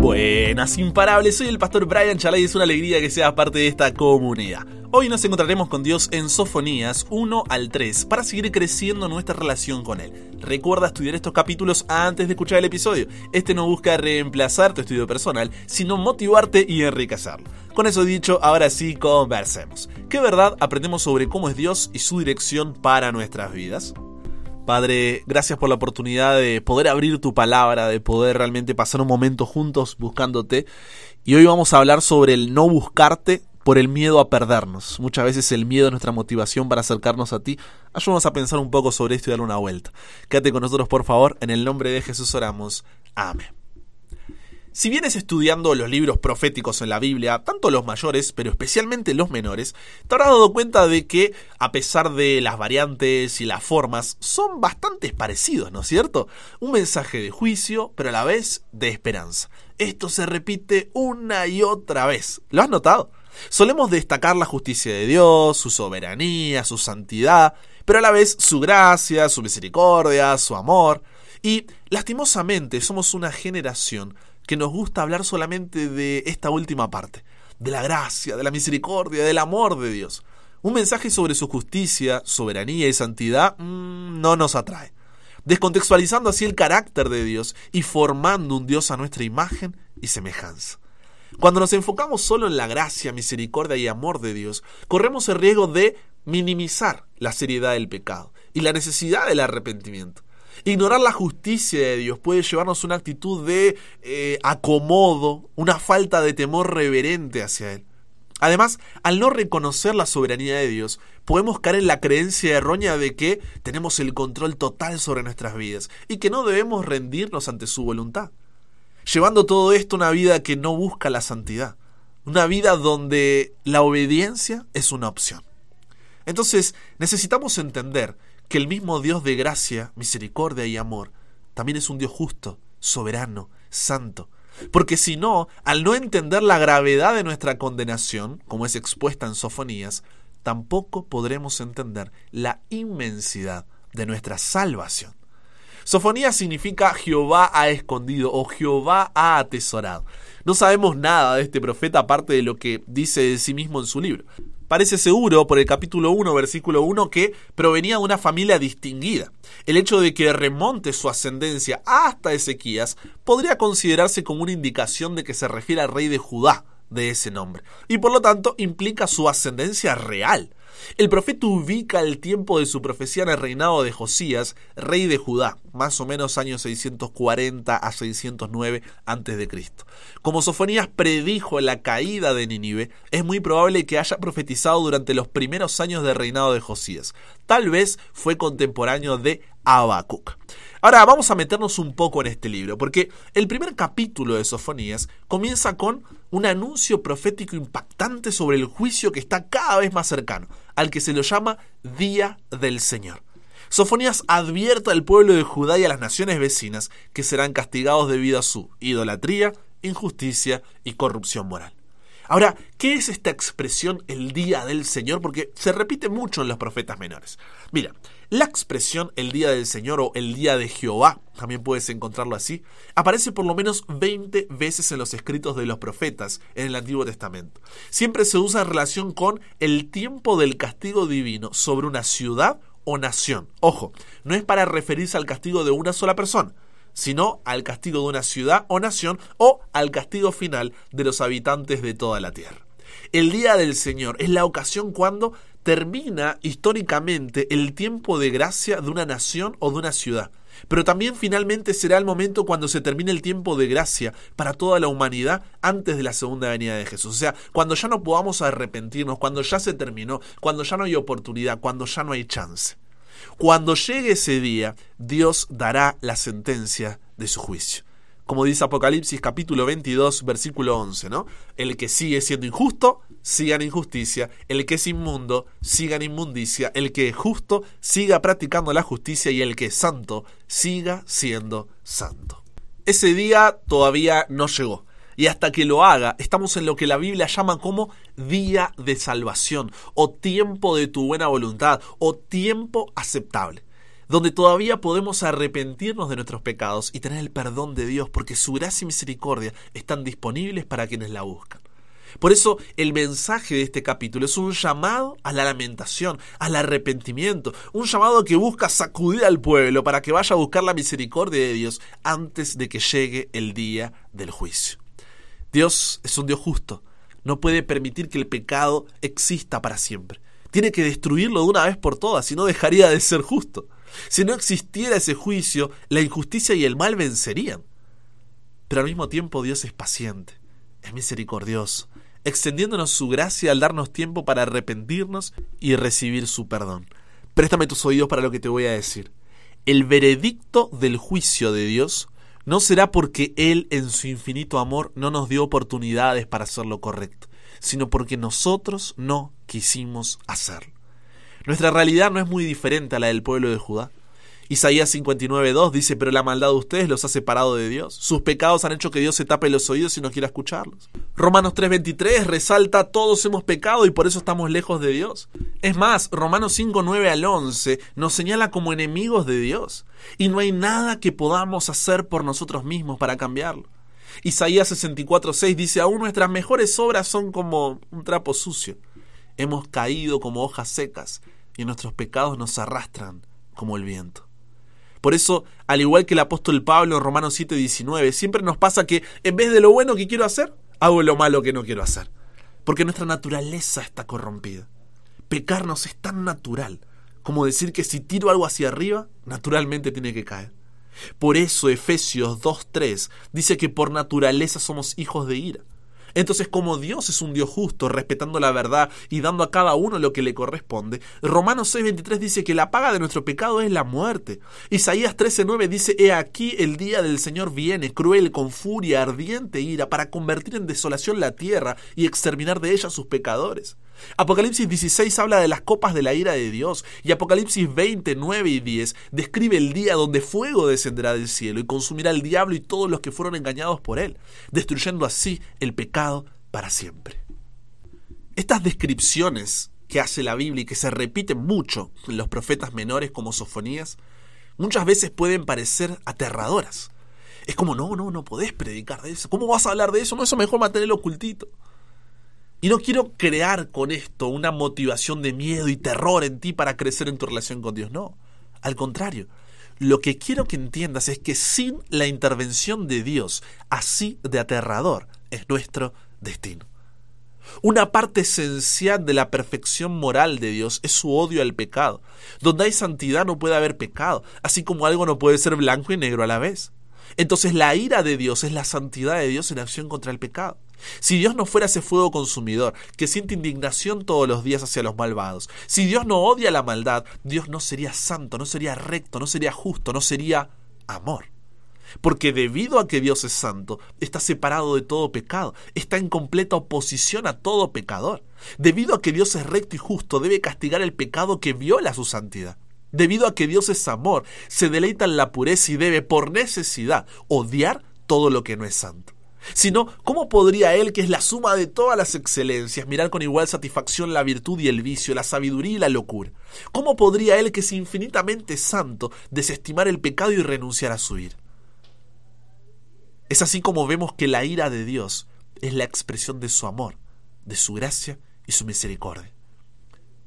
Buenas, imparables, soy el pastor Brian Chalai y es una alegría que seas parte de esta comunidad. Hoy nos encontraremos con Dios en Sofonías 1 al 3 para seguir creciendo nuestra relación con Él. Recuerda estudiar estos capítulos antes de escuchar el episodio. Este no busca reemplazar tu estudio personal, sino motivarte y enriquecerlo. Con eso dicho, ahora sí conversemos. ¿Qué verdad aprendemos sobre cómo es Dios y su dirección para nuestras vidas? Padre, gracias por la oportunidad de poder abrir tu palabra, de poder realmente pasar un momento juntos buscándote. Y hoy vamos a hablar sobre el no buscarte por el miedo a perdernos. Muchas veces el miedo es nuestra motivación para acercarnos a ti. Ayúdanos a pensar un poco sobre esto y darle una vuelta. Quédate con nosotros, por favor. En el nombre de Jesús oramos. Amén. Si vienes estudiando los libros proféticos en la Biblia, tanto los mayores, pero especialmente los menores, te habrás dado cuenta de que, a pesar de las variantes y las formas, son bastante parecidos, ¿no es cierto? Un mensaje de juicio, pero a la vez de esperanza. Esto se repite una y otra vez. ¿Lo has notado? Solemos destacar la justicia de Dios, su soberanía, su santidad, pero a la vez su gracia, su misericordia, su amor. Y, lastimosamente, somos una generación que nos gusta hablar solamente de esta última parte, de la gracia, de la misericordia, del amor de Dios. Un mensaje sobre su justicia, soberanía y santidad mmm, no nos atrae, descontextualizando así el carácter de Dios y formando un Dios a nuestra imagen y semejanza. Cuando nos enfocamos solo en la gracia, misericordia y amor de Dios, corremos el riesgo de minimizar la seriedad del pecado y la necesidad del arrepentimiento. Ignorar la justicia de Dios puede llevarnos a una actitud de eh, acomodo, una falta de temor reverente hacia Él. Además, al no reconocer la soberanía de Dios, podemos caer en la creencia errónea de que tenemos el control total sobre nuestras vidas y que no debemos rendirnos ante su voluntad. Llevando todo esto a una vida que no busca la santidad, una vida donde la obediencia es una opción. Entonces, necesitamos entender que el mismo Dios de gracia, misericordia y amor también es un Dios justo, soberano, santo. Porque si no, al no entender la gravedad de nuestra condenación, como es expuesta en Sofonías, tampoco podremos entender la inmensidad de nuestra salvación. Sofonía significa Jehová ha escondido o Jehová ha atesorado. No sabemos nada de este profeta aparte de lo que dice de sí mismo en su libro. Parece seguro por el capítulo 1, versículo 1, que provenía de una familia distinguida. El hecho de que remonte su ascendencia hasta Ezequías podría considerarse como una indicación de que se refiere al rey de Judá de ese nombre, y por lo tanto implica su ascendencia real. El profeta ubica el tiempo de su profecía en el reinado de Josías, rey de Judá, más o menos años 640 a 609 a.C. Como Sofonías predijo la caída de Nínive, es muy probable que haya profetizado durante los primeros años del reinado de Josías. Tal vez fue contemporáneo de Ahora vamos a meternos un poco en este libro, porque el primer capítulo de Sofonías comienza con un anuncio profético impactante sobre el juicio que está cada vez más cercano, al que se lo llama Día del Señor. Sofonías advierte al pueblo de Judá y a las naciones vecinas que serán castigados debido a su idolatría, injusticia y corrupción moral. Ahora, ¿qué es esta expresión el día del Señor? Porque se repite mucho en los profetas menores. Mira, la expresión el día del Señor o el día de Jehová, también puedes encontrarlo así, aparece por lo menos 20 veces en los escritos de los profetas en el Antiguo Testamento. Siempre se usa en relación con el tiempo del castigo divino sobre una ciudad o nación. Ojo, no es para referirse al castigo de una sola persona, sino al castigo de una ciudad o nación o al castigo final de los habitantes de toda la tierra. El día del Señor es la ocasión cuando termina históricamente el tiempo de gracia de una nación o de una ciudad. Pero también finalmente será el momento cuando se termine el tiempo de gracia para toda la humanidad antes de la segunda venida de Jesús. O sea, cuando ya no podamos arrepentirnos, cuando ya se terminó, cuando ya no hay oportunidad, cuando ya no hay chance. Cuando llegue ese día, Dios dará la sentencia de su juicio. Como dice Apocalipsis capítulo 22, versículo 11, ¿no? El que sigue siendo injusto, siga en injusticia. El que es inmundo, siga en inmundicia. El que es justo, siga practicando la justicia. Y el que es santo, siga siendo santo. Ese día todavía no llegó y hasta que lo haga, estamos en lo que la Biblia llama como día de salvación, o tiempo de tu buena voluntad, o tiempo aceptable. donde todavía podemos arrepentirnos de nuestros pecados y tener el perdón de Dios, porque su gracia y misericordia están disponibles para quienes la buscan. Por eso el mensaje de este capítulo es un llamado a la lamentación, al arrepentimiento, un llamado que busca sacudir al pueblo para que vaya a buscar la misericordia de Dios antes de que llegue el día del juicio. Dios es un Dios justo, no puede permitir que el pecado exista para siempre. Tiene que destruirlo de una vez por todas, si no dejaría de ser justo. Si no existiera ese juicio, la injusticia y el mal vencerían. Pero al mismo tiempo Dios es paciente, es misericordioso, extendiéndonos su gracia al darnos tiempo para arrepentirnos y recibir su perdón. Préstame tus oídos para lo que te voy a decir. El veredicto del juicio de Dios no será porque Él en su infinito amor no nos dio oportunidades para hacer lo correcto, sino porque nosotros no quisimos hacerlo. Nuestra realidad no es muy diferente a la del pueblo de Judá. Isaías 59.2 dice, pero la maldad de ustedes los ha separado de Dios. Sus pecados han hecho que Dios se tape los oídos y no quiera escucharlos. Romanos 3.23 resalta, todos hemos pecado y por eso estamos lejos de Dios. Es más, Romanos 5.9 al 11 nos señala como enemigos de Dios. Y no hay nada que podamos hacer por nosotros mismos para cambiarlo. Isaías 64.6 dice, aún nuestras mejores obras son como un trapo sucio. Hemos caído como hojas secas y nuestros pecados nos arrastran como el viento. Por eso, al igual que el apóstol Pablo en Romanos 7:19, siempre nos pasa que en vez de lo bueno que quiero hacer, hago lo malo que no quiero hacer. Porque nuestra naturaleza está corrompida. Pecarnos es tan natural como decir que si tiro algo hacia arriba, naturalmente tiene que caer. Por eso Efesios 2.3 dice que por naturaleza somos hijos de ira. Entonces, como Dios es un Dios justo, respetando la verdad y dando a cada uno lo que le corresponde, Romanos 6:23 dice que la paga de nuestro pecado es la muerte. Isaías 13:9 dice, He aquí el día del Señor viene, cruel, con furia, ardiente ira, para convertir en desolación la tierra y exterminar de ella sus pecadores. Apocalipsis 16 habla de las copas de la ira de Dios y Apocalipsis 20, 9 y 10 describe el día donde fuego descenderá del cielo y consumirá al diablo y todos los que fueron engañados por él, destruyendo así el pecado para siempre. Estas descripciones que hace la Biblia y que se repiten mucho en los profetas menores como Sofonías, muchas veces pueden parecer aterradoras. Es como, no, no, no podés predicar de eso. ¿Cómo vas a hablar de eso? No, eso mejor mantenerlo ocultito. Y no quiero crear con esto una motivación de miedo y terror en ti para crecer en tu relación con Dios. No, al contrario. Lo que quiero que entiendas es que sin la intervención de Dios, así de aterrador, es nuestro destino. Una parte esencial de la perfección moral de Dios es su odio al pecado. Donde hay santidad no puede haber pecado, así como algo no puede ser blanco y negro a la vez. Entonces la ira de Dios es la santidad de Dios en acción contra el pecado. Si Dios no fuera ese fuego consumidor que siente indignación todos los días hacia los malvados, si Dios no odia la maldad, Dios no sería santo, no sería recto, no sería justo, no sería amor. Porque debido a que Dios es santo, está separado de todo pecado, está en completa oposición a todo pecador. Debido a que Dios es recto y justo, debe castigar el pecado que viola su santidad. Debido a que Dios es amor, se deleita en la pureza y debe, por necesidad, odiar todo lo que no es santo sino cómo podría Él, que es la suma de todas las excelencias, mirar con igual satisfacción la virtud y el vicio, la sabiduría y la locura. ¿Cómo podría Él, que es infinitamente santo, desestimar el pecado y renunciar a su ira? Es así como vemos que la ira de Dios es la expresión de su amor, de su gracia y su misericordia.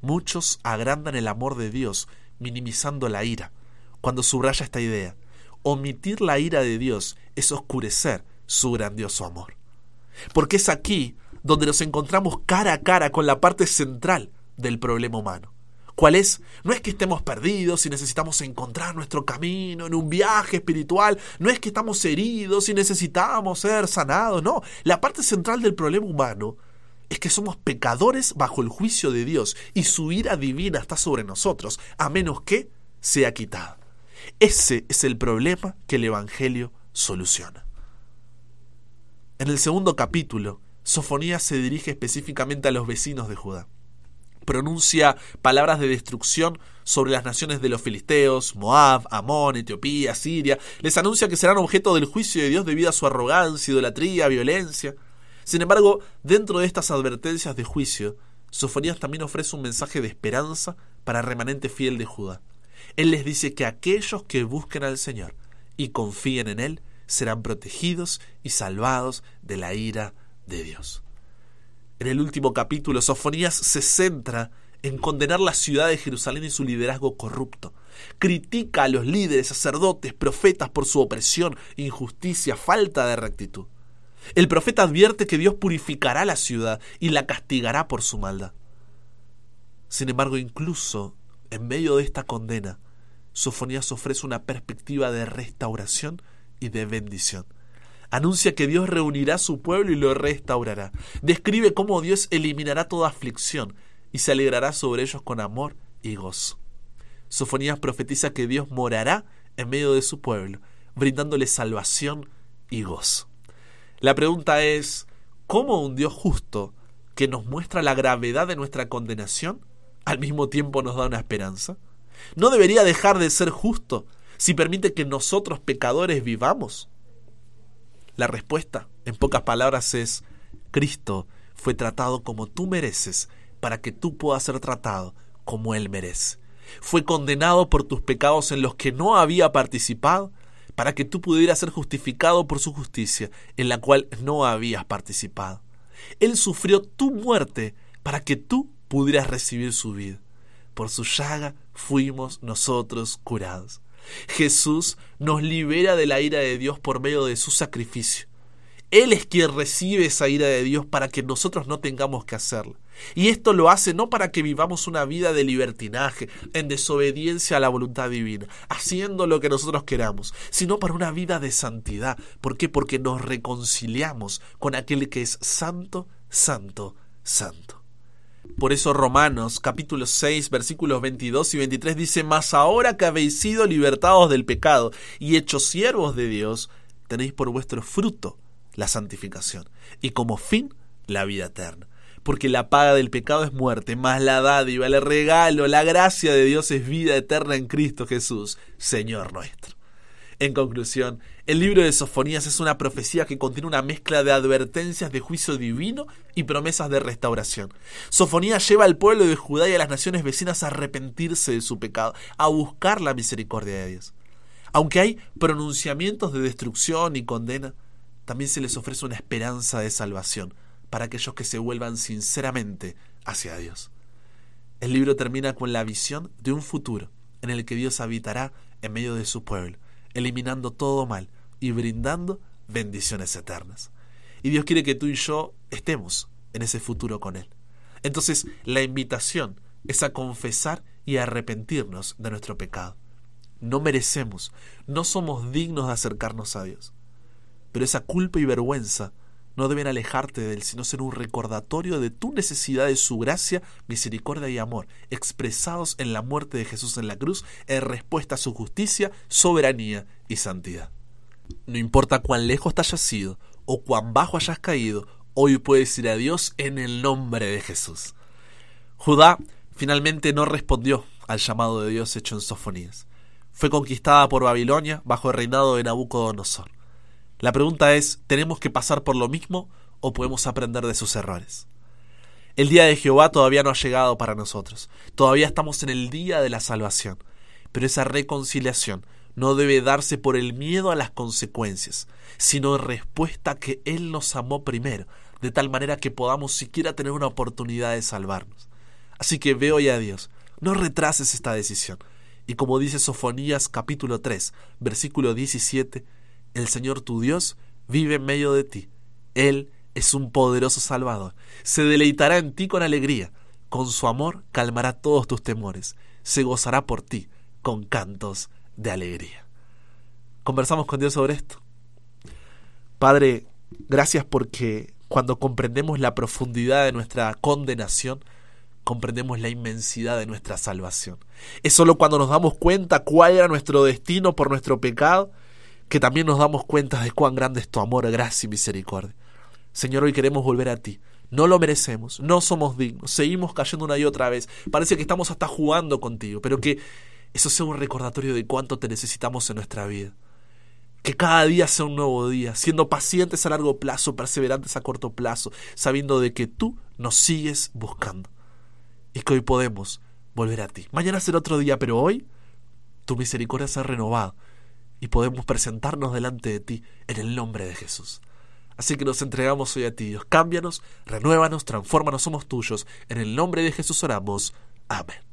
Muchos agrandan el amor de Dios minimizando la ira, cuando subraya esta idea. Omitir la ira de Dios es oscurecer su grandioso amor. Porque es aquí donde nos encontramos cara a cara con la parte central del problema humano. ¿Cuál es? No es que estemos perdidos y necesitamos encontrar nuestro camino en un viaje espiritual, no es que estamos heridos y necesitamos ser sanados, no. La parte central del problema humano es que somos pecadores bajo el juicio de Dios y su ira divina está sobre nosotros, a menos que sea quitada. Ese es el problema que el Evangelio soluciona. En el segundo capítulo, Sofonías se dirige específicamente a los vecinos de Judá. Pronuncia palabras de destrucción sobre las naciones de los filisteos, Moab, Amón, Etiopía, Siria. Les anuncia que serán objeto del juicio de Dios debido a su arrogancia, idolatría, violencia. Sin embargo, dentro de estas advertencias de juicio, Sofonías también ofrece un mensaje de esperanza para el remanente fiel de Judá. Él les dice que aquellos que busquen al Señor y confíen en Él serán protegidos y salvados de la ira de Dios. En el último capítulo, Sofonías se centra en condenar la ciudad de Jerusalén y su liderazgo corrupto. Critica a los líderes, sacerdotes, profetas por su opresión, injusticia, falta de rectitud. El profeta advierte que Dios purificará la ciudad y la castigará por su maldad. Sin embargo, incluso en medio de esta condena, Sofonías ofrece una perspectiva de restauración y de bendición. Anuncia que Dios reunirá a su pueblo y lo restaurará. Describe cómo Dios eliminará toda aflicción y se alegrará sobre ellos con amor y gozo. Sofonías profetiza que Dios morará en medio de su pueblo, brindándole salvación y gozo. La pregunta es, ¿cómo un Dios justo que nos muestra la gravedad de nuestra condenación al mismo tiempo nos da una esperanza? ¿No debería dejar de ser justo si permite que nosotros pecadores vivamos? La respuesta, en pocas palabras, es Cristo fue tratado como tú mereces para que tú puedas ser tratado como Él merece. Fue condenado por tus pecados en los que no había participado para que tú pudieras ser justificado por su justicia en la cual no habías participado. Él sufrió tu muerte para que tú pudieras recibir su vida. Por su llaga fuimos nosotros curados. Jesús nos libera de la ira de Dios por medio de su sacrificio. Él es quien recibe esa ira de Dios para que nosotros no tengamos que hacerla. Y esto lo hace no para que vivamos una vida de libertinaje, en desobediencia a la voluntad divina, haciendo lo que nosotros queramos, sino para una vida de santidad. ¿Por qué? Porque nos reconciliamos con aquel que es santo, santo, santo. Por eso Romanos capítulo 6 versículos 22 y 23 dice, Mas ahora que habéis sido libertados del pecado y hechos siervos de Dios, tenéis por vuestro fruto la santificación y como fin la vida eterna. Porque la paga del pecado es muerte, mas la dádiva, el regalo, la gracia de Dios es vida eterna en Cristo Jesús, Señor nuestro. En conclusión, el libro de Sofonías es una profecía que contiene una mezcla de advertencias de juicio divino y promesas de restauración. Sofonías lleva al pueblo de Judá y a las naciones vecinas a arrepentirse de su pecado, a buscar la misericordia de Dios. Aunque hay pronunciamientos de destrucción y condena, también se les ofrece una esperanza de salvación para aquellos que se vuelvan sinceramente hacia Dios. El libro termina con la visión de un futuro en el que Dios habitará en medio de su pueblo, eliminando todo mal y brindando bendiciones eternas. Y Dios quiere que tú y yo estemos en ese futuro con Él. Entonces, la invitación es a confesar y a arrepentirnos de nuestro pecado. No merecemos, no somos dignos de acercarnos a Dios. Pero esa culpa y vergüenza no deben alejarte de Él, sino ser un recordatorio de tu necesidad de su gracia, misericordia y amor, expresados en la muerte de Jesús en la cruz, en respuesta a su justicia, soberanía y santidad. No importa cuán lejos te hayas sido o cuán bajo hayas caído, hoy puedes ir a Dios en el nombre de Jesús. Judá finalmente no respondió al llamado de Dios hecho en Sofonías. Fue conquistada por Babilonia bajo el reinado de Nabucodonosor. La pregunta es, ¿tenemos que pasar por lo mismo o podemos aprender de sus errores? El día de Jehová todavía no ha llegado para nosotros. Todavía estamos en el día de la salvación. Pero esa reconciliación no debe darse por el miedo a las consecuencias, sino en respuesta que Él nos amó primero, de tal manera que podamos siquiera tener una oportunidad de salvarnos. Así que veo ya a Dios, no retrases esta decisión. Y como dice Sofonías capítulo 3, versículo 17, el Señor tu Dios vive en medio de ti. Él es un poderoso Salvador. Se deleitará en ti con alegría. Con su amor calmará todos tus temores. Se gozará por ti con cantos de alegría. Conversamos con Dios sobre esto. Padre, gracias porque cuando comprendemos la profundidad de nuestra condenación, comprendemos la inmensidad de nuestra salvación. Es solo cuando nos damos cuenta cuál era nuestro destino por nuestro pecado que también nos damos cuenta de cuán grande es tu amor, gracia y misericordia. Señor, hoy queremos volver a ti. No lo merecemos, no somos dignos, seguimos cayendo una y otra vez. Parece que estamos hasta jugando contigo, pero que eso sea un recordatorio de cuánto te necesitamos en nuestra vida. Que cada día sea un nuevo día, siendo pacientes a largo plazo, perseverantes a corto plazo, sabiendo de que tú nos sigues buscando. Y que hoy podemos volver a ti. Mañana será otro día, pero hoy tu misericordia se ha renovado y podemos presentarnos delante de ti en el nombre de Jesús. Así que nos entregamos hoy a ti, Dios. Cámbianos, renuévanos, transfórmanos, somos tuyos. En el nombre de Jesús oramos. Amén.